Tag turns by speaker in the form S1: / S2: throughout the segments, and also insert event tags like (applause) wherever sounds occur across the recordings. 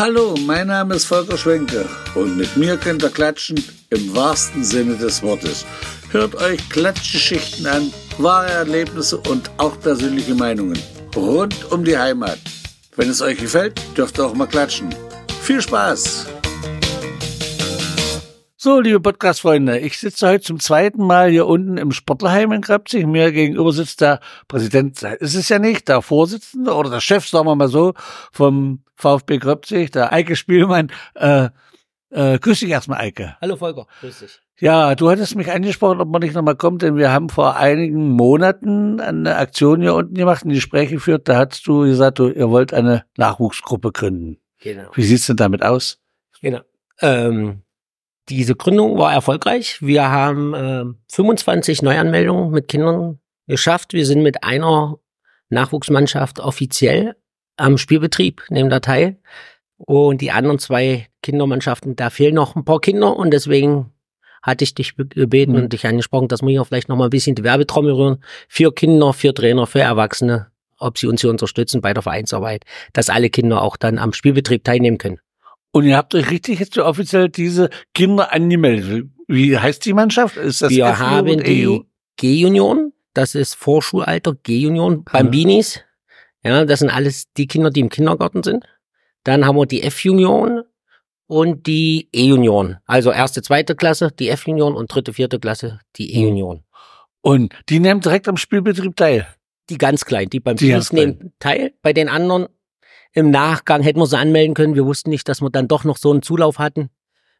S1: Hallo, mein Name ist Volker Schwenke und mit mir könnt ihr klatschen im wahrsten Sinne des Wortes. Hört euch Klatschgeschichten an, wahre Erlebnisse und auch persönliche Meinungen rund um die Heimat. Wenn es euch gefällt, dürft ihr auch mal klatschen. Viel Spaß! So, liebe Podcast-Freunde, ich sitze heute zum zweiten Mal hier unten im Sportlerheim in Krepzig. Mir gegenüber sitzt der Präsident, ist es ja nicht, der Vorsitzende oder der Chef, sagen wir mal so, vom VfB Krepzig, der Eike Spielmann. Äh, äh, grüß dich erstmal, Eike.
S2: Hallo Volker, grüß dich.
S1: Ja, du hattest mich angesprochen, ob man nicht nochmal kommt, denn wir haben vor einigen Monaten eine Aktion hier unten gemacht, ein Gespräch geführt, da hast du gesagt, du, ihr wollt eine Nachwuchsgruppe gründen.
S2: Genau.
S1: Wie sieht's denn damit aus?
S2: Genau. Ähm, diese Gründung war erfolgreich. Wir haben äh, 25 Neuanmeldungen mit Kindern geschafft. Wir sind mit einer Nachwuchsmannschaft offiziell am Spielbetrieb, nehmen da teil. Und die anderen zwei Kindermannschaften, da fehlen noch ein paar Kinder und deswegen hatte ich dich gebeten
S1: Mhm.
S2: und dich angesprochen, dass wir hier vielleicht noch mal ein bisschen die Werbetrommel rühren. Für Kinder, für Trainer, für Erwachsene, ob sie uns hier unterstützen bei der Vereinsarbeit, dass alle Kinder auch dann am Spielbetrieb teilnehmen können.
S1: Und ihr habt euch richtig jetzt so offiziell diese Kinder angemeldet. Wie heißt die Mannschaft? Ist das
S2: Wir haben
S1: E
S2: die G-Union, das ist Vorschulalter G-Union, Bambinis. Ja, das sind alles die Kinder, die im Kindergarten sind. Dann haben wir die F-Union und die E-Union. Also erste, zweite Klasse, die F-Union und dritte, vierte Klasse, die E-Union.
S1: Und die nehmen direkt am Spielbetrieb teil.
S2: Die ganz kleinen, die beim Teams nehmen teil. Bei den anderen im Nachgang hätten wir sie anmelden können. Wir wussten nicht, dass wir dann doch noch so einen Zulauf hatten.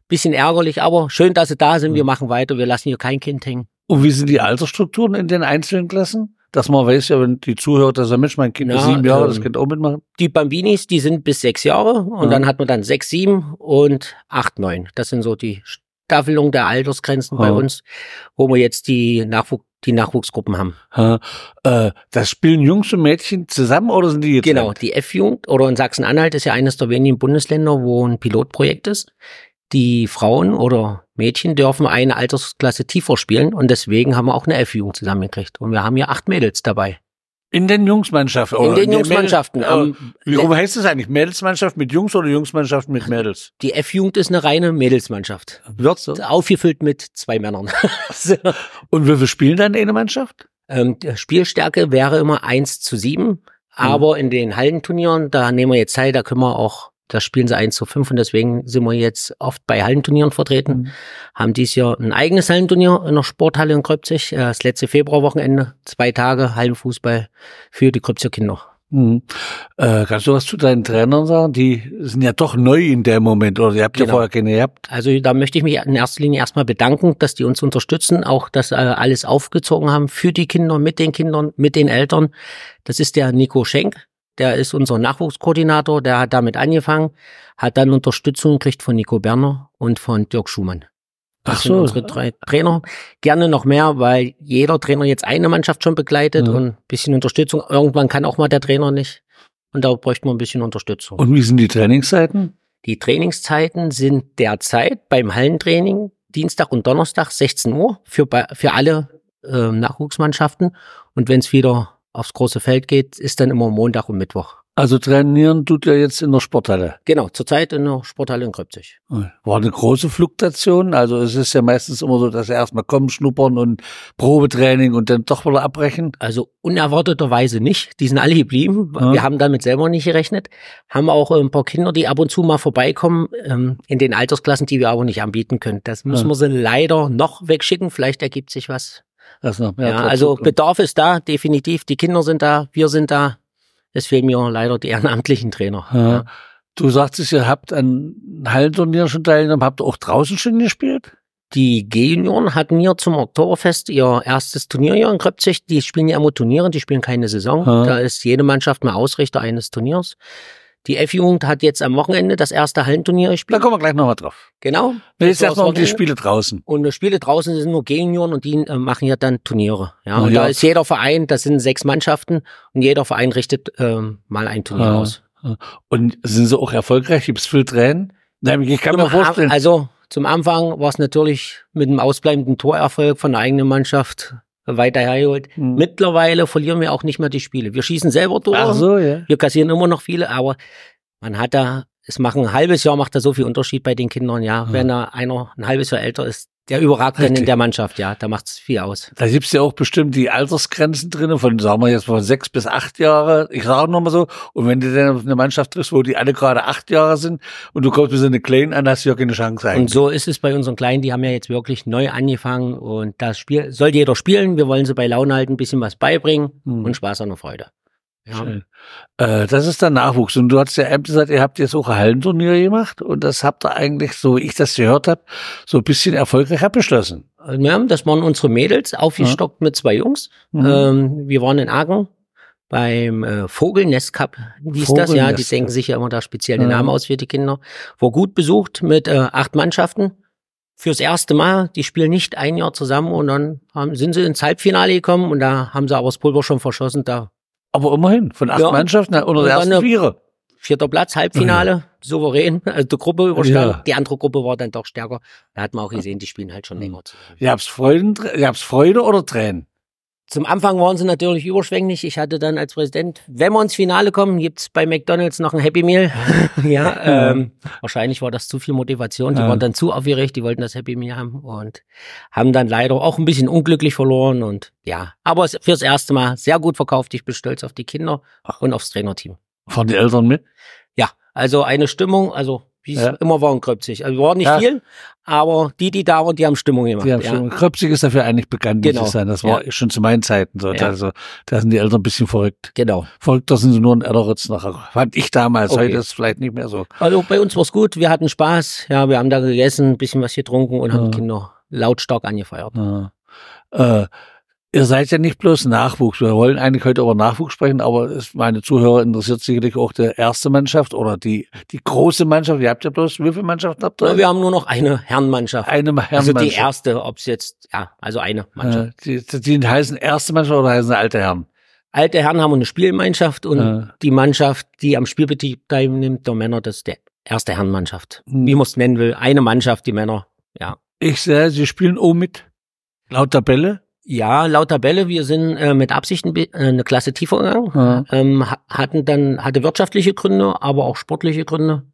S2: Bisschen ärgerlich, aber schön, dass sie da sind. Wir machen weiter. Wir lassen hier kein Kind hängen.
S1: Und wie sind die Altersstrukturen in den einzelnen Klassen? Dass man weiß ja, wenn die zuhört, dass er Mensch, mein Kind ist
S2: Na,
S1: sieben Jahre,
S2: ähm,
S1: das Kind auch mitmachen.
S2: Die Bambinis, die sind bis sechs Jahre und
S1: Ja.
S2: dann hat man dann sechs, sieben und acht, neun. Das sind so die Staffelung der Altersgrenzen bei
S1: Ja.
S2: uns, wo wir jetzt die, Nachwuch die Nachwuchsgruppen haben.
S1: Ha, äh, das spielen Jungs und Mädchen zusammen oder sind die jetzt?
S2: Genau, die F-Jugend oder in Sachsen-Anhalt ist ja eines der wenigen Bundesländer, wo ein Pilotprojekt ist. Die Frauen oder Mädchen dürfen eine Altersklasse tiefer spielen und deswegen haben wir auch eine F-Jugend zusammengekriegt. Und wir haben hier acht Mädels dabei.
S1: In den Jungsmannschaften?
S2: In den Jungsmannschaften.
S1: Äh,
S2: Am-
S1: wie rum heißt das eigentlich? Mädelsmannschaft mit Jungs oder Jungsmannschaft mit Mädels?
S2: Die F-Jugend ist eine reine Mädelsmannschaft.
S1: Wird's so?
S2: Aufgefüllt mit zwei Männern. (laughs) so.
S1: Und wie viel spielen dann in der Mannschaft?
S2: Ähm, die Spielstärke wäre immer eins zu sieben, aber in den Hallenturnieren, da nehmen wir jetzt teil, da können wir auch, da spielen sie eins zu fünf und deswegen sind wir jetzt oft bei Hallenturnieren vertreten.
S1: Mhm.
S2: Haben dies Jahr ein eigenes Hallenturnier in der Sporthalle in Kröpzig, äh, das letzte Februarwochenende, zwei Tage Hallenfußball für die Kröpzer Kinder.
S1: Mhm. Äh, kannst du was zu deinen Trainern sagen? Die sind ja doch neu in dem Moment, oder ihr habt ja
S2: Genau.
S1: vorher keine gehabt.
S2: Also da möchte ich mich in erster Linie erstmal bedanken, dass die uns unterstützen, auch dass äh, alles aufgezogen haben für die Kinder, mit den Kindern, mit den Eltern. Das ist der Nico Schenk, der ist unser Nachwuchskoordinator, der hat damit angefangen, hat dann Unterstützung gekriegt von Nico Berner und von Dirk Schumann. Das
S1: Ach
S2: sind
S1: so.
S2: unsere drei Trainer. Gerne noch mehr, weil jeder Trainer jetzt eine Mannschaft schon begleitet
S1: Ja.
S2: und ein bisschen Unterstützung. Irgendwann kann auch mal der Trainer nicht. Und da bräuchten wir ein bisschen Unterstützung.
S1: Und wie sind die Trainingszeiten?
S2: Die Trainingszeiten sind derzeit beim Hallentraining Dienstag und Donnerstag 16 Uhr für, für alle äh, Nachwuchsmannschaften. Und wenn es wieder aufs große Feld geht, ist dann immer Montag und Mittwoch.
S1: Also trainieren tut ihr jetzt in der Sporthalle.
S2: Genau, zurzeit in der Sporthalle in Kröpzig.
S1: War eine große Fluktuation. Also es ist ja meistens immer so, dass sie erstmal kommen, schnuppern und Probetraining und dann doch wieder abbrechen.
S2: Also unerwarteterweise nicht. Die sind alle geblieben.
S1: Ja.
S2: Wir haben damit selber nicht gerechnet. Haben auch äh, ein paar Kinder, die ab und zu mal vorbeikommen, ähm, in den Altersklassen, die wir aber nicht anbieten können. Das müssen
S1: Ja.
S2: wir sie leider noch wegschicken. Vielleicht ergibt sich was.
S1: Mehr
S2: Ja,
S1: dazu
S2: also. Bedarf ist da, definitiv. Die Kinder sind da, wir sind da. Es fehlen mir leider die ehrenamtlichen Trainer.
S1: Ja. Du sagtest, ihr habt an Hallenturnieren schon teilgenommen, habt ihr auch draußen schon gespielt?
S2: Die G-Junioren hatten hier zum Oktoberfest ihr erstes Turnier hier in Kröpzig. Die spielen ja immer Turniere, die spielen keine Saison.
S1: Ja.
S2: Da ist jede Mannschaft mal Ausrichter eines Turniers. Die F-Jugend hat jetzt am Wochenende das erste Hallenturnier
S1: Da
S2: gespielt.
S1: kommen wir gleich nochmal drauf.
S2: Genau.
S1: Wir jetzt erstmal um die Spiele draußen.
S2: Und die Spiele draußen sind nur G-Junioren und die äh, machen ja dann Turniere. Ja, und
S1: ja.
S2: da ist jeder Verein, das sind sechs Mannschaften und jeder Verein richtet ähm, mal ein Turnier
S1: Ja.
S2: aus.
S1: Und sind sie auch erfolgreich? Gibt es viel Tränen? Nein, ich kann mir
S2: Zum
S1: vorstellen.
S2: Am- Also zum Anfang war es natürlich mit dem ausbleibenden Torerfolg von der eigenen Mannschaft weiter hergeholt.
S1: Hm.
S2: Mittlerweile verlieren wir auch nicht mehr die Spiele. Wir schießen selber Tore.
S1: Ach so, ja.
S2: Wir kassieren immer noch viele, aber man hat da es machen ein halbes Jahr macht da so viel Unterschied bei den Kindern, ja.
S1: Ja.
S2: Wenn da einer ein halbes Jahr älter ist, der überragt dann in der Mannschaft, ja. Da macht's viel aus.
S1: Da gibt's ja auch bestimmt die Altersgrenzen drin, von, sagen wir jetzt von sechs bis acht Jahre. Ich sage nochmal so. Und wenn du dann auf eine Mannschaft triffst, wo die alle gerade acht Jahre sind und du kommst mit so eine Kleinen an, hast du ja keine Chance
S2: Und
S1: eigentlich.
S2: so ist es bei unseren Kleinen, die haben ja jetzt wirklich neu angefangen und das Spiel soll jeder spielen. Wir wollen sie bei Laune halten, ein bisschen was beibringen
S1: Mhm.
S2: und Spaß an der Freude. Ja.
S1: Äh, das ist der Nachwuchs. Und du hast ja eben gesagt, ihr habt jetzt auch ein Hallenturnier gemacht und das habt ihr eigentlich, so wie ich das gehört habe, so ein bisschen erfolgreich abgeschlossen.
S2: Ja, das waren unsere Mädels, aufgestockt mit zwei Jungs.
S1: Mhm.
S2: Ähm, wir waren in Aachen beim äh, Vogelnest Cup, hieß das, ja. Die
S1: Vogelnest
S2: denken sich ja immer da spezielle
S1: Ja.
S2: Namen aus für die Kinder. War gut besucht mit äh, acht Mannschaften. Fürs erste Mal, die spielen nicht ein Jahr zusammen und dann haben, sind sie ins Halbfinale gekommen und da haben sie aber das Pulver schon verschossen. Da
S1: Aber immerhin, von acht
S2: Ja.
S1: Mannschaften unter der ersten Vierer.
S2: vierter Platz, Halbfinale, souverän, also die Gruppe überstanden.
S1: Ja.
S2: Die andere Gruppe war dann doch stärker. Da hat man auch gesehen, die spielen halt schon länger
S1: habt's Freude, ihr habt's Freude oder Tränen?
S2: Zum Anfang waren sie natürlich überschwänglich. Ich hatte dann als Präsident, wenn wir ins Finale kommen, gibt's bei McDonalds noch ein Happy Meal. (laughs) ja, ähm, wahrscheinlich war das zu viel Motivation. Die
S1: Ja.
S2: waren dann zu aufgeregt, die wollten das Happy Meal haben und haben dann leider auch ein bisschen unglücklich verloren. Und ja, aber fürs erste Mal sehr gut verkauft. Ich bin stolz auf die Kinder und aufs Trainerteam.
S1: Fahren die Eltern mit?
S2: Ja, also eine Stimmung, also wie es
S1: Ja.
S2: immer war, gröpzig. Also war nicht
S1: Ja.
S2: viel, aber die, die da waren, die haben Stimmung gemacht.
S1: Die haben
S2: ja.
S1: schon, Kröpzig ist dafür eigentlich bekannt,
S2: Genau.
S1: ich sagen. Das war schon zu meinen Zeiten so.
S2: Ja.
S1: Also, da sind die Eltern ein bisschen verrückt.
S2: Genau.
S1: Verrückter sind sie nur ein Erderitz nachher. Fand ich damals.
S2: Okay.
S1: Heute ist es vielleicht nicht mehr so.
S2: Also bei uns war's gut, wir hatten Spaß, ja, wir haben da gegessen, ein bisschen was getrunken und haben
S1: Ja.
S2: die Kinder lautstark angefeiert.
S1: Ja. Äh, ihr seid ja nicht bloß Nachwuchs. Wir wollen eigentlich heute über Nachwuchs sprechen, aber es, meine Zuhörer interessiert sicherlich auch die erste Mannschaft oder die, die große Mannschaft. Ihr habt ja bloß, wie viele Mannschaften habt ihr?
S2: Wir haben nur noch eine Herrenmannschaft.
S1: eine
S2: Also
S1: Herrenmannschaft.
S2: die erste, ob's jetzt, ja, also eine Mannschaft.
S1: Die, die heißen erste Mannschaft oder heißen alte Herren?
S2: Alte Herren haben eine Spielgemeinschaft und
S1: Ja.
S2: die Mannschaft, die am Spielbetrieb teilnimmt, der Männer, das ist der erste Herrenmannschaft.
S1: Hm.
S2: Wie man es nennen will, eine Mannschaft, die Männer, ja.
S1: Ich sehe, sie spielen auch mit. Laut Tabelle.
S2: Ja, laut Tabelle, wir sind äh, mit Absicht ein bi- äh, eine Klasse tiefer gegangen.
S1: Ja.
S2: ähm, ha- hatten dann, hatte wirtschaftliche Gründe, aber auch sportliche Gründe.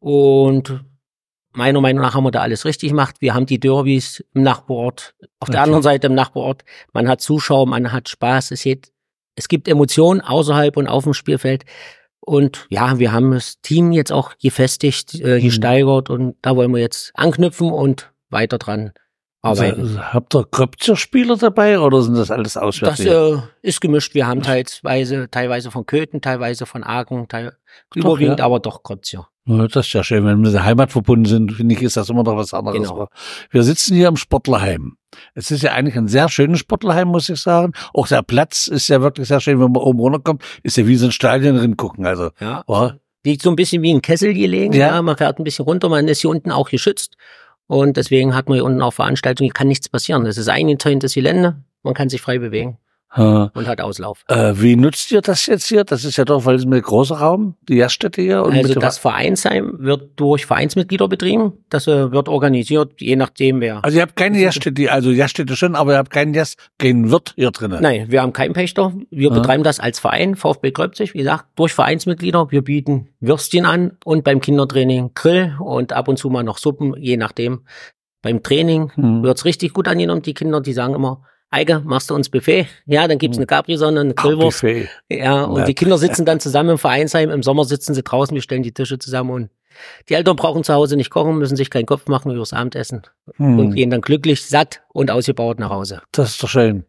S2: Und meiner Meinung nach haben wir da alles richtig gemacht. Wir haben die Derbys im Nachbarort, auf der
S1: Okay.
S2: anderen Seite im Nachbarort. Man hat Zuschauer, man hat Spaß. Es, geht, es gibt Emotionen außerhalb und auf dem Spielfeld. Und ja, wir haben das Team jetzt auch gefestigt, äh,
S1: Mhm.
S2: gesteigert und da wollen wir jetzt anknüpfen und weiter dran arbeiten.
S1: Also, habt ihr Kröpzer Spieler dabei oder sind das alles
S2: Das
S1: Auswärtige?
S2: äh, ist gemischt. Wir haben teilweise, teilweise von Köthen, teilweise von Aachen, teil, überwiegend
S1: ja.
S2: aber doch Krotzer.
S1: Ja, das ist ja schön, wenn wir mit der Heimat verbunden sind, finde ich, ist das immer noch was anderes.
S2: Genau.
S1: Aber Wir sitzen hier im Sportlerheim. Es ist ja eigentlich ein sehr schönes Sportlerheim, muss ich sagen. Auch der Platz ist ja wirklich sehr schön, wenn man oben runterkommt, ist ja wie so ein Stadion drin gucken. Also,
S2: Ja.
S1: ja,
S2: Liegt so ein bisschen wie ein Kessel gelegen.
S1: Ja.
S2: Ja. man fährt ein bisschen runter, man ist hier unten auch geschützt. Und deswegen hat man hier unten auch Veranstaltungen, hier kann nichts passieren. Das ist eingezäuntes Gelände, man kann sich frei bewegen und hat Auslauf.
S1: äh, wie nutzt ihr das jetzt hier? Das ist ja doch, weil es ein großer Raum, die Gaststätte hier.
S2: Also das Vereinsheim wird durch Vereinsmitglieder betrieben. Das äh, wird organisiert, je nachdem wer.
S1: also ihr habt keine Gaststätte, also Gaststätte schon, aber ihr habt keinen Gast, keinen Wirt hier drinnen.
S2: Nein, wir haben keinen Pächter. Wir
S1: Ja.
S2: betreiben das als Verein, VfB Gröbzig, wie gesagt, durch Vereinsmitglieder. Wir bieten Würstchen an und beim Kindertraining Grill und ab und zu mal noch Suppen, je nachdem. Beim Training
S1: Hm.
S2: wird's richtig gut angenommen. Die Kinder, die sagen immer, Eike, machst du uns Buffet? Ja, dann gibt's eine Capri-Sonne, eine
S1: Ach,
S2: Grillwurst.
S1: Buffet.
S2: Ja, und
S1: Ja.
S2: die Kinder sitzen dann zusammen im Vereinsheim. Im Sommer sitzen sie draußen, wir stellen die Tische zusammen und die Eltern brauchen zu Hause nicht kochen, müssen sich keinen Kopf machen übers Abendessen und
S1: Hm.
S2: gehen dann glücklich, satt und ausgebaut nach Hause.
S1: Das ist doch schön.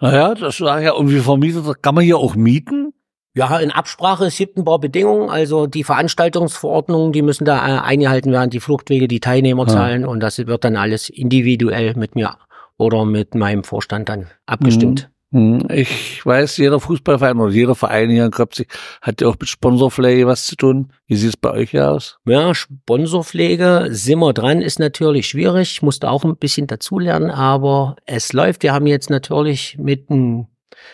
S1: Naja, das war ja, und wie vermietet, kann man hier auch mieten?
S2: Ja, in Absprache, es gibt ein paar Bedingungen. Also die Veranstaltungsverordnungen, die müssen da äh, eingehalten werden, die Fluchtwege, die Teilnehmerzahlen und das wird dann alles individuell mit mir oder mit meinem Vorstand dann abgestimmt.
S1: Hm, Ich weiß, jeder Fußballverein oder jeder Verein hier in Kröpzig hat ja auch mit Sponsorpflege was zu tun. Wie sieht es bei euch hier aus?
S2: Ja, Sponsorpflege, sind wir dran, ist natürlich schwierig. Ich musste auch ein bisschen dazulernen, aber es läuft. Wir haben jetzt natürlich mit einem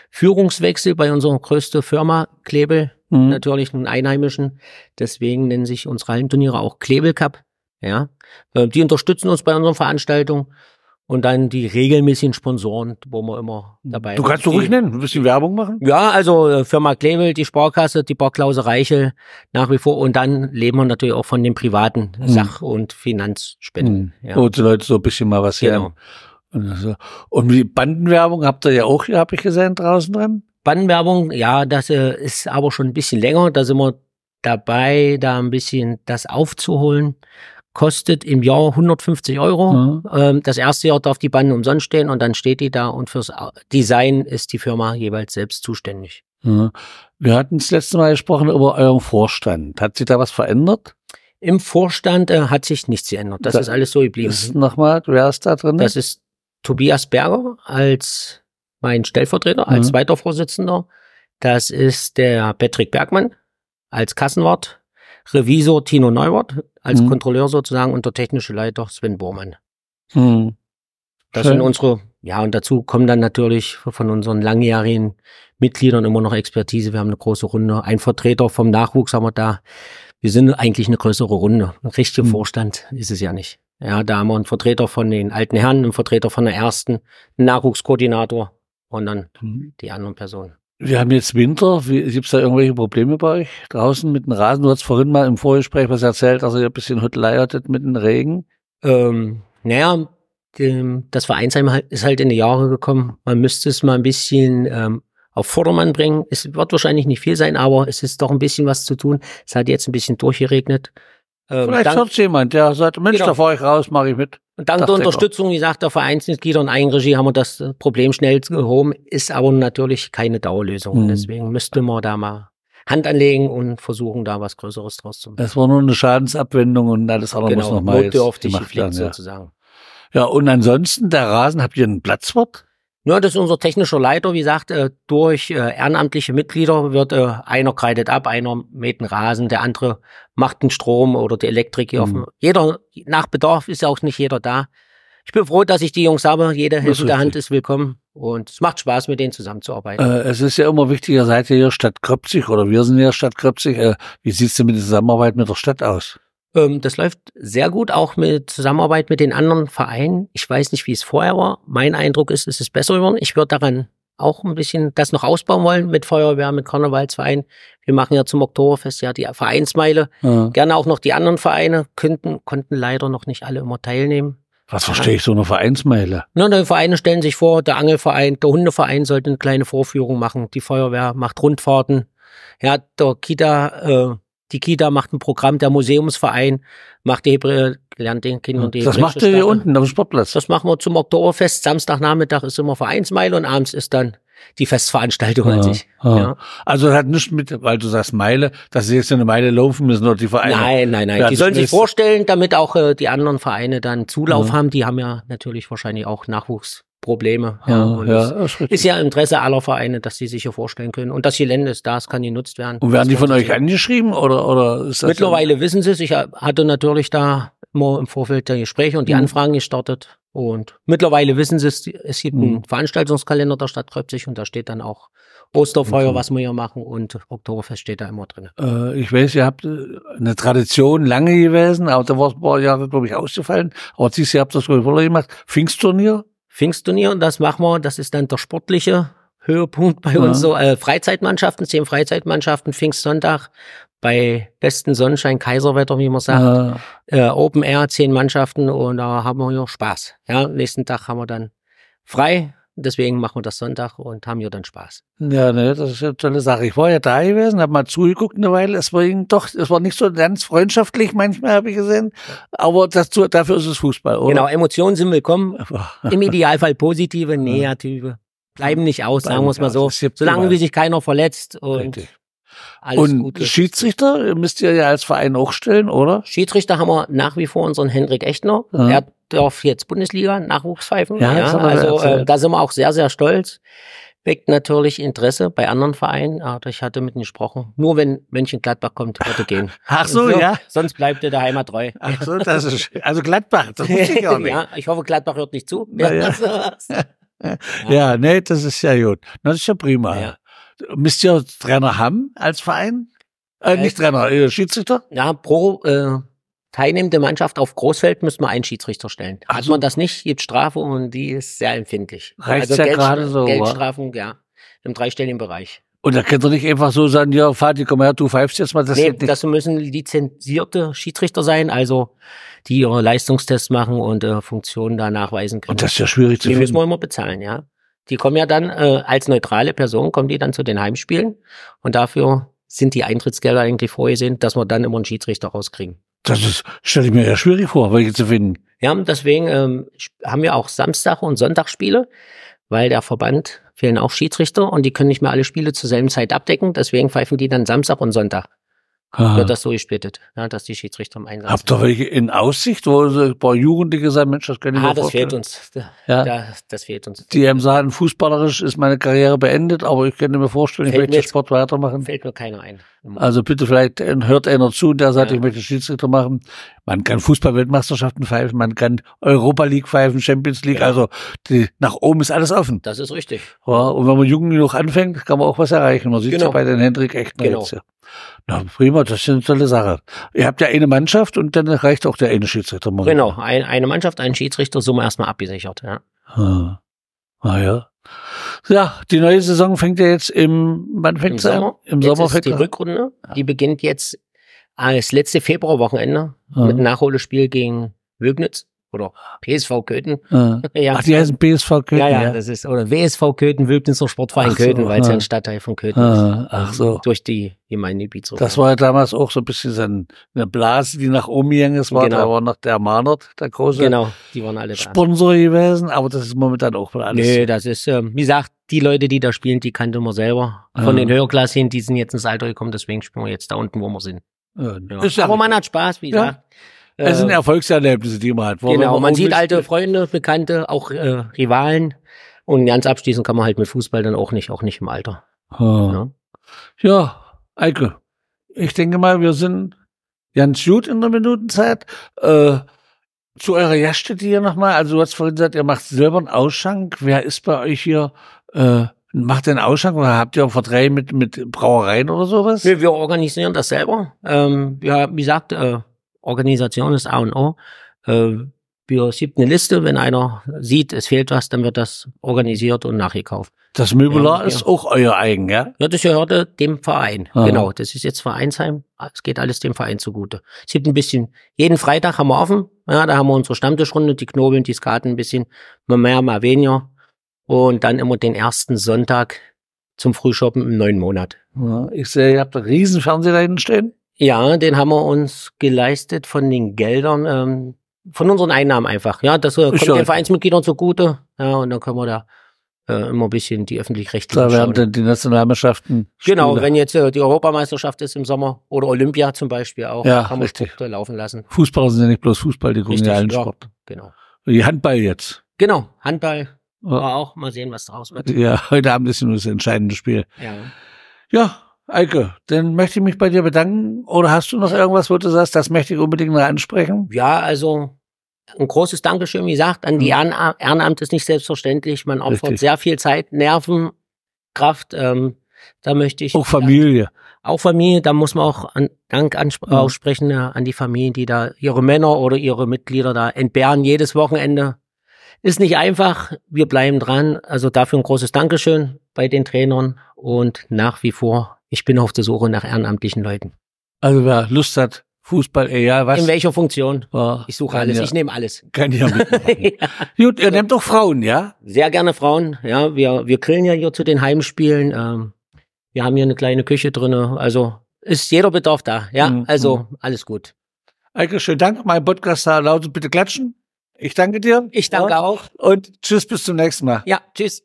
S2: Führungswechsel bei unserer größten Firma, Klebel,
S1: Hm.
S2: natürlich einen Einheimischen. Deswegen nennen sich unsere Hallenturniere auch Klebel Cup. Ja, Äh, die unterstützen uns bei unseren Veranstaltungen Und dann die regelmäßigen Sponsoren, wo wir immer dabei
S1: Du kannst du ruhig nennen, ein bisschen Werbung machen.
S2: Ja, also äh, Firma Klewel, die Sparkasse, die Barklause Reichel nach wie vor. Und dann leben wir natürlich auch von den privaten Sach- und Finanzspenden. Ja.
S1: Wo die Leute so ein bisschen mal was
S2: Genau.
S1: her. Und, und die Bandenwerbung habt ihr ja auch hier, habe ich gesehen, draußen dran.
S2: Bandenwerbung, ja, das äh, ist aber schon ein bisschen länger. Da sind wir dabei, da ein bisschen das aufzuholen. Kostet im Jahr 150 Euro.
S1: Mhm.
S2: Ähm, das erste Jahr darf die Bande umsonst stehen und dann steht die da und fürs Design ist die Firma jeweils selbst zuständig.
S1: Ja. Wir hatten das letzte Mal gesprochen über euren Vorstand. Hat sich da was verändert?
S2: Im Vorstand äh, hat sich nichts geändert. Das
S1: Da-
S2: ist alles so geblieben.
S1: Nochmal, wer ist da drin?
S2: Das ist Tobias Berger als mein Stellvertreter, als
S1: Mhm.
S2: zweiter Vorsitzender. Das ist der Patrick Bergmann als Kassenwart. Revisor Tino Neuwart als
S1: Mhm.
S2: Kontrolleur sozusagen und der technische Leiter Sven Bormann.
S1: hm.
S2: Das
S1: Schön.
S2: sind unsere, ja, und dazu kommen dann natürlich von unseren langjährigen Mitgliedern immer noch Expertise. Wir haben eine große Runde. Ein Vertreter vom Nachwuchs haben wir da. Wir sind eigentlich eine größere Runde. Ein richtiger
S1: Hm.
S2: Vorstand ist es ja nicht. Ja, da haben wir einen Vertreter von den alten Herren, einen Vertreter von der ersten, einen Nachwuchskoordinator und dann die anderen Personen.
S1: Wir haben jetzt Winter. Gibt es da irgendwelche Probleme bei euch draußen mit dem Rasen? Du hast vorhin mal im Vorgespräch was erzählt, dass ihr ein bisschen Hüttelei hattet mit dem Regen.
S2: Ähm, naja, das Vereinsheim halt- ist halt in die Jahre gekommen. Man müsste es mal ein bisschen ähm, auf Vordermann bringen. Es wird wahrscheinlich nicht viel sein, aber es ist doch ein bisschen was zu tun. Es hat jetzt ein bisschen durchgeregnet. Ähm,
S1: Vielleicht hört jemand, der sagt, Mensch,
S2: Genau.
S1: da fahre ich raus, mache ich mit.
S2: Und dank der Unterstützung, wie gesagt, der Vereinsmitglieder und Eigenregie haben wir das Problem schnell gehoben, ist aber natürlich keine Dauerlösung.
S1: Mhm.
S2: Deswegen müsste man da mal Hand anlegen und versuchen, da was Größeres draus zu machen.
S1: Das war nur eine Schadensabwendung und alles andere muss
S2: Genau,
S1: nochmal jetzt
S2: notdürftig
S1: gemacht werden. Ja.
S2: sozusagen.
S1: ja, und ansonsten, der Rasen, habt ihr einen Platzwart?
S2: Ja, das ist unser technischer Leiter. Wie gesagt, äh, durch äh, ehrenamtliche Mitglieder wird äh, einer kreidet ab, einer mäht den Rasen, der andere macht den Strom oder die Elektrik hier auf
S1: Mhm.
S2: dem. Jeder, nach Bedarf ist ja auch nicht jeder da. Ich bin froh, dass ich die Jungs habe. Jede helfende Hand ist willkommen und es macht Spaß, mit denen zusammenzuarbeiten.
S1: Äh, es ist ja immer wichtig, ihr seid ja hier Stadt Kröpzig oder wir sind ja Stadt Kröpzig. Äh, wie sieht's denn mit der Zusammenarbeit mit der Stadt aus?
S2: Ähm, das läuft sehr gut, auch mit Zusammenarbeit mit den anderen Vereinen. Ich weiß nicht, wie es vorher war. Mein Eindruck ist, es ist besser geworden. Ich würde daran auch ein bisschen das noch ausbauen wollen mit Feuerwehr, mit Karnevalsverein. Wir machen ja zum Oktoberfest ja die Vereinsmeile.
S1: Äh,
S2: Gerne auch noch die anderen Vereine könnten, konnten leider noch nicht alle immer teilnehmen.
S1: was verstehe ich so eine Vereinsmeile?
S2: Na, die Vereine stellen sich vor, der Angelverein, der Hundeverein sollte eine kleine Vorführung machen. Die Feuerwehr macht Rundfahrten. Ja, der Kita, äh, die Kita macht ein Programm, der Museumsverein macht die Hebräer, lernt den Kindern die
S1: Das macht ihr hier unten am Sportplatz.
S2: Das machen wir zum Oktoberfest. Samstagnachmittag ist immer Vereinsmeile und abends ist dann die Festveranstaltung an sich.
S1: ja.
S2: Ja.
S1: Also das hat nichts mit, weil du sagst Meile, dass sie jetzt eine Meile laufen müssen oder die Vereine.
S2: Nein, nein, nein.
S1: Ja,
S2: die sollen sich vorstellen, damit auch äh, die anderen Vereine dann Zulauf
S1: Ja.
S2: haben. Die haben ja natürlich wahrscheinlich auch Nachwuchsprobleme. Ja,
S1: Ja, ja,
S2: es
S1: ist
S2: ja im Interesse aller Vereine, dass sie sich hier vorstellen können. Und das Gelände ist da, es kann genutzt werden.
S1: Und werden die von euch angeschrieben oder, oder ist das
S2: Mittlerweile wissen sie es. Ich hatte natürlich da immer im Vorfeld der Gespräche und die
S1: Mhm.
S2: Anfragen gestartet. Und mittlerweile wissen sie es. Es gibt
S1: Mhm.
S2: einen Veranstaltungskalender der Stadt Kröpzig und da steht dann auch Osterfeuer,
S1: Okay.
S2: was wir hier machen und Oktoberfest steht da immer drin.
S1: Äh, ich weiß, ihr habt äh, eine Tradition lange gewesen, aber da war es ein paar Jahre, glaube ich, ausgefallen. Aber dieses Jahr habt ihr das, wieder gemacht. Pfingstturnier?
S2: Pfingstturnier, das machen wir, das ist dann der sportliche Höhepunkt bei
S1: Ja.
S2: uns. So äh, Freizeitmannschaften, zehn Freizeitmannschaften, Pfingstsonntag bei bestem Sonnenschein, Kaiserwetter, wie man sagt.
S1: Äh,
S2: Äh, Open Air, zehn Mannschaften und da haben wir ja Spaß. Ja, nächsten Tag haben wir dann frei. Deswegen machen wir das Sonntag und haben ja dann Spaß.
S1: ja, ne, das ist eine tolle Sache. Ich war ja da gewesen, habe mal zugeguckt eine Weile. Es war doch, es war nicht so ganz freundschaftlich manchmal, habe ich gesehen. Aber dazu, dafür ist es Fußball, oder?
S2: Genau, Emotionen sind willkommen. Im Idealfall positive, (laughs) negative. Bleiben nicht aus, sagen wir es mal so. Solange wie sich keiner verletzt und
S1: Richtig.
S2: Alles
S1: Und
S2: gut ist.
S1: Schiedsrichter müsst ihr ja als Verein auch stellen, oder?
S2: Schiedsrichter haben wir nach wie vor unseren Hendrik Echtner.
S1: Ja.
S2: Er darf jetzt Bundesliga Nachwuchspfeifen.
S1: Ja, er
S2: also äh, da sind wir auch sehr, sehr stolz. Weckt natürlich Interesse bei anderen Vereinen. Aber ich hatte mit ihm gesprochen. Nur wenn Mönchengladbach kommt, wird er gehen. (laughs)
S1: Ach so, ja.
S2: Sonst bleibt er der Heimat treu.
S1: Ach so, das ist, also Gladbach, das wusste ich auch (laughs) nicht.
S2: ja, ich hoffe, Gladbach hört nicht zu.
S1: Na ja. (laughs) Ja, nee, das ist ja gut. Das ist ja prima.
S2: Ja.
S1: Müsst ihr Trainer haben als Verein? Äh, nicht Trainer, äh, Schiedsrichter?
S2: Ja, pro, äh, teilnehmende Mannschaft auf Großfeld müssen wir einen Schiedsrichter stellen. Hat
S1: Also-
S2: man das nicht, gibt Strafe und die ist sehr empfindlich. Also
S1: Reicht's ja gerade so?
S2: Geldstrafen, ja, im dreistelligen Bereich.
S1: Und da könnt ihr nicht einfach so sagen, ja, Vati, komm her, du pfeifst jetzt mal. Das
S2: nee, das müssen lizenzierte Schiedsrichter sein, also die ihre Leistungstests machen und äh, Funktionen da nachweisen können.
S1: Und das ist ja schwierig zu
S2: die müssen
S1: finden.
S2: wir immer bezahlen, ja. Die kommen ja dann äh, als neutrale Person, kommen die dann zu den Heimspielen und dafür sind die Eintrittsgelder eigentlich vorgesehen, dass wir dann immer einen Schiedsrichter rauskriegen.
S1: Das ist, stelle ich mir ja schwierig vor, welche zu finden.
S2: Ja, deswegen ähm, haben wir auch Samstag- und Sonntagsspiele, weil der Verband fehlen auch Schiedsrichter und die können nicht mehr alle Spiele zur selben Zeit abdecken. Deswegen pfeifen die dann Samstag und Sonntag.
S1: Aha.
S2: Wird das so gesplittet, ja, dass die Schiedsrichter im Einsatz
S1: Habt ihr welche in Aussicht, wo ein paar Jugendliche sagen, Mensch, das kann ich
S2: Ah,
S1: mir
S2: das
S1: vorstellen.
S2: fehlt uns.
S1: Ja.
S2: da, das fehlt uns.
S1: Die einem sagen, fußballerisch ist meine Karriere beendet, aber ich könnte mir vorstellen, ich
S2: Fällt
S1: möchte
S2: mir jetzt-
S1: Sport weitermachen.
S2: Fällt mir keiner ein.
S1: Also bitte vielleicht äh, hört einer zu, der sagt,
S2: Ja.
S1: ich möchte Schiedsrichter machen. Man kann Fußball-Weltmeisterschaften pfeifen, man kann Europa League pfeifen, Champions League.
S2: Ja.
S1: Also die, nach oben ist alles offen.
S2: Das ist richtig.
S1: Ja, und wenn man jung genug anfängt, kann man auch was erreichen. Man sieht
S2: Genau.
S1: ja bei den Hendrik echt
S2: Genau.
S1: jetzt. Ja. Na, prima, das ist eine tolle Sache. Ihr habt ja eine Mannschaft und dann reicht auch der eine Schiedsrichter. momentan.
S2: Genau, ein, eine Mannschaft, ein Schiedsrichter, wir erstmal abgesichert. Ja.
S1: Ah. ah ja. Ja, die neue Saison fängt ja jetzt im, wann fängt
S2: Im? Sommer.
S1: Im
S2: jetzt
S1: Sommer
S2: ist
S1: fängt
S2: die. Rückrunde. Die beginnt jetzt als letzte Februarwochenende
S1: Ah.
S2: mit einem Nachholespiel gegen Wögnitz oder PSV Köthen.
S1: Ah. (laughs)
S2: Ja.
S1: Ach, die heißen BSV Köthen,
S2: ja, ja, das ist, oder WSV Köthen, Wögnitzer Sportverein
S1: so,
S2: Köthen, weil es ja
S1: ah.
S2: ein Stadtteil von Köthen
S1: Ah,
S2: ist.
S1: ach so.
S2: Durch die Gemeindegebiet.
S1: Das war ja damals auch so ein bisschen so ein- eine Blase, die nach oben gegangen ist, war.
S2: Genau.
S1: Da war noch der Mahnert, der große
S2: Genau, die waren alle da.
S1: Sponsor gewesen, aber das ist momentan auch mal alles.
S2: Nö, das ist, ähm, wie gesagt, die Leute, die da spielen, die kannte man selber. Von
S1: Ja.
S2: den Höherklassen, die sind jetzt ins Alter gekommen, deswegen spielen wir jetzt da unten, wo wir sind.
S1: Ja,
S2: Ja.
S1: Ja
S2: Aber man hat Spaß, wie
S1: Ja.
S2: gesagt.
S1: Es sind
S2: Äh,
S1: Erfolgserlebnisse, die man hat. Wo
S2: Genau,
S1: wenn
S2: man sieht alte Freunde, Bekannte, auch äh, Rivalen. Und ganz abschließend kann man halt mit Fußball dann auch nicht, auch nicht im Alter. Ja.
S1: Ja, Eike, ich denke mal, wir sind ganz gut in der Minutenzeit. Äh, zu eurer Gaststätte hier nochmal. Also du hast vorhin gesagt, ihr macht selber einen Ausschank. Wer ist bei euch hier? Äh, macht einen Ausschank oder habt ihr Verträge mit, mit Brauereien oder sowas?
S2: Nee, wir organisieren das selber. Ähm, ja, wie gesagt, äh, Organisation ist A und O. Äh, wir gibt eine Liste, wenn einer sieht, es fehlt was, dann wird das organisiert und nachgekauft.
S1: Das Möbelar
S2: Ja,
S1: ist
S2: ja.
S1: auch euer eigen, ja?
S2: Ja, das gehörte dem Verein.
S1: Aha.
S2: Genau, das ist jetzt Vereinsheim. Es geht alles dem Verein zugute. Es gibt ein bisschen, jeden Freitag haben wir offen. Ja, da haben wir unsere Stammtischrunde, die knobeln, die skaten ein bisschen, mal mehr, mal weniger. Und dann immer den ersten Sonntag zum Frühshoppen im neuen Monat.
S1: ja? Ich sehe, ihr habt einen riesen Fernseher da hinten stehen.
S2: Ja, den haben wir uns geleistet von den Geldern, ähm, von unseren Einnahmen einfach. Ja, das äh, kommt
S1: ja-
S2: den Vereinsmitgliedern zugute. Ja, und dann können wir da äh, immer ein bisschen die öffentlich-rechtlichen
S1: Da werden
S2: schauen.
S1: dann die Nationalmannschaften.
S2: Genau,
S1: Spiele.
S2: wenn jetzt äh, die Europameisterschaft ist im Sommer oder Olympia zum Beispiel auch,
S1: Ja,
S2: kann man
S1: richtig.
S2: Sporte laufen lassen.
S1: Fußballer sind ja nicht bloß Fußball, die ja allen
S2: ja.
S1: Sport.
S2: Genau.
S1: Die Handball jetzt.
S2: Genau, Handball
S1: Ja.
S2: war auch. Mal sehen, was draus wird.
S1: Ja, (laughs) heute Abend ist nur das entscheidende Spiel.
S2: Ja.
S1: Ja, Eike, dann möchte ich mich bei dir bedanken. Oder hast du noch irgendwas, wo du sagst, das möchte ich unbedingt noch ansprechen?
S2: ja, also ein großes Dankeschön, wie gesagt, an die
S1: Mhm.
S2: Ehrenamt. Ist nicht selbstverständlich. Man opfert
S1: Richtig.
S2: sehr viel Zeit, Nerven, Kraft. Ähm, da möchte ich
S1: Auch Familie.
S2: auch Familie, da muss man auch an, Dank
S1: Ja.
S2: aussprechen äh, an die Familien, die da ihre Männer oder ihre Mitglieder da entbehren jedes Wochenende. Ist nicht einfach, wir bleiben dran. Also dafür ein großes Dankeschön bei den Trainern und nach wie vor, ich bin auf der Suche nach ehrenamtlichen Leuten.
S1: Also wer Lust hat, Fußball, egal was.
S2: In welcher Funktion?
S1: ja,
S2: Ich suche alles,
S1: Ja,
S2: ich nehme alles.
S1: kann ja (laughs) mitmachen. Gut, ihr nehmt auch Frauen, ja?
S2: Sehr gerne Frauen, ja, wir, wir grillen ja hier zu den Heimspielen. Ähm, wir haben hier eine kleine Küche drinne, also ist jeder Bedarf da, ja,
S1: Mhm.
S2: also alles gut.
S1: Eike, schönen Dank. Mein Podcast da lautet bitte klatschen. Ich danke dir.
S2: Ich danke
S1: ja.
S2: auch.
S1: Und tschüss, bis zum nächsten Mal.
S2: Ja, tschüss.